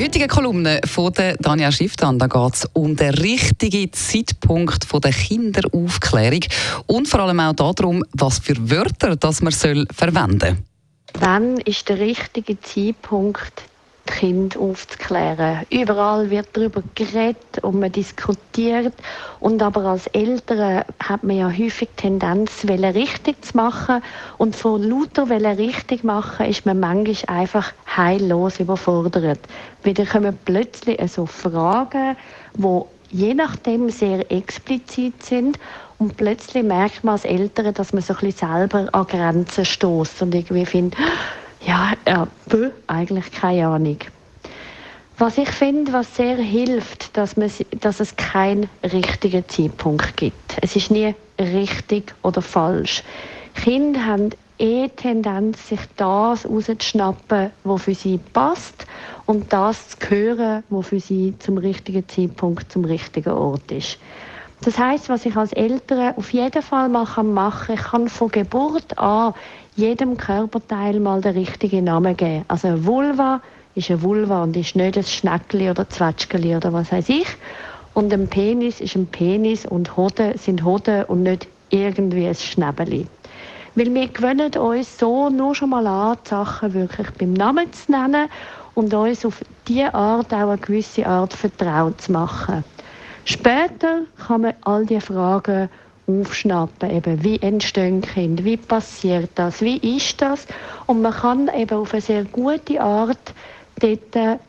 der heutigen Kolumne von der Daniel Schifftan geht es um den richtigen Zeitpunkt der Kinderaufklärung und vor allem auch darum, was für Wörter das man verwenden soll. Wann ist der richtige Zeitpunkt, Kind aufzuklären. Überall wird darüber geredet und man diskutiert. Und aber als Eltern hat man ja häufig Tendenz, richtig zu machen. Und von lauter richtig machen ist man manchmal einfach heillos überfordert. Wieder kommen plötzlich so Fragen, die je nachdem sehr explizit sind und plötzlich merkt man als Eltern, dass man so ein bisschen selber an Grenzen stößt und irgendwie findet, ja, bö, eigentlich keine Ahnung. Was ich finde, was sehr hilft, dass, man, dass es keinen richtigen Zeitpunkt gibt. Es ist nie richtig oder falsch. Kinder haben eh Tendenz, sich das rauszuschnappen, was für sie passt und das zu hören, was für sie zum richtigen Zeitpunkt, zum richtigen Ort ist. Das heißt, was ich als Eltern auf jeden Fall mal machen kann, ich kann von Geburt an jedem Körperteil mal den richtigen Namen geben. Also eine Vulva ist eine Vulva und ist nicht ein Schneckli oder Zwetschgeli oder was weiß ich. Und ein Penis ist ein Penis und Hoden sind Hoden und nicht irgendwie ein Schnäbeli. Weil wir gewöhnen uns so nur schon mal an, die Sachen wirklich beim Namen zu nennen und uns auf diese Art auch eine gewisse Art vertraut zu machen. Später kann man all diese Fragen aufschnappen, eben wie entstehen Kinder, wie passiert das, wie ist das? Und man kann eben auf eine sehr gute Art dort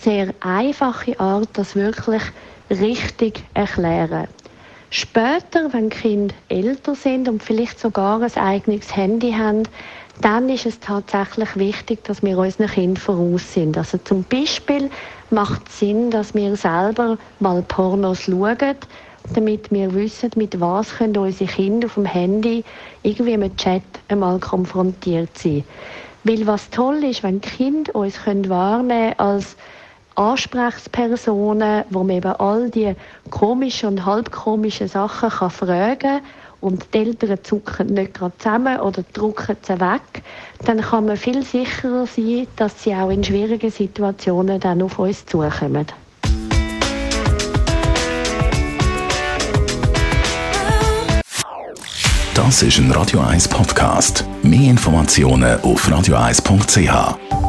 sehr einfache Art das wirklich richtig erklären. Später, wenn Kinder älter sind und vielleicht sogar ein eigenes Handy haben, dann ist es tatsächlich wichtig, dass wir unseren Kindern voraus sind. Also zum Beispiel macht es Sinn, dass wir selber mal Pornos schauen, damit wir wissen, mit was können unsere Kinder auf dem Handy irgendwie mit Chat einmal konfrontiert sein. Weil was toll ist, wenn Kinder uns können wahrnehmen als Ansprechpersonen, wo man eben all die komischen und halbkomischen Sachen kann fragen kann und die Eltern zucken nicht gerade zusammen oder drücken sie weg, dann kann man viel sicherer sein, dass sie auch in schwierigen Situationen dann auf uns zukommen. Das ist ein Radio 1 Podcast. Mehr Informationen auf radio1.ch.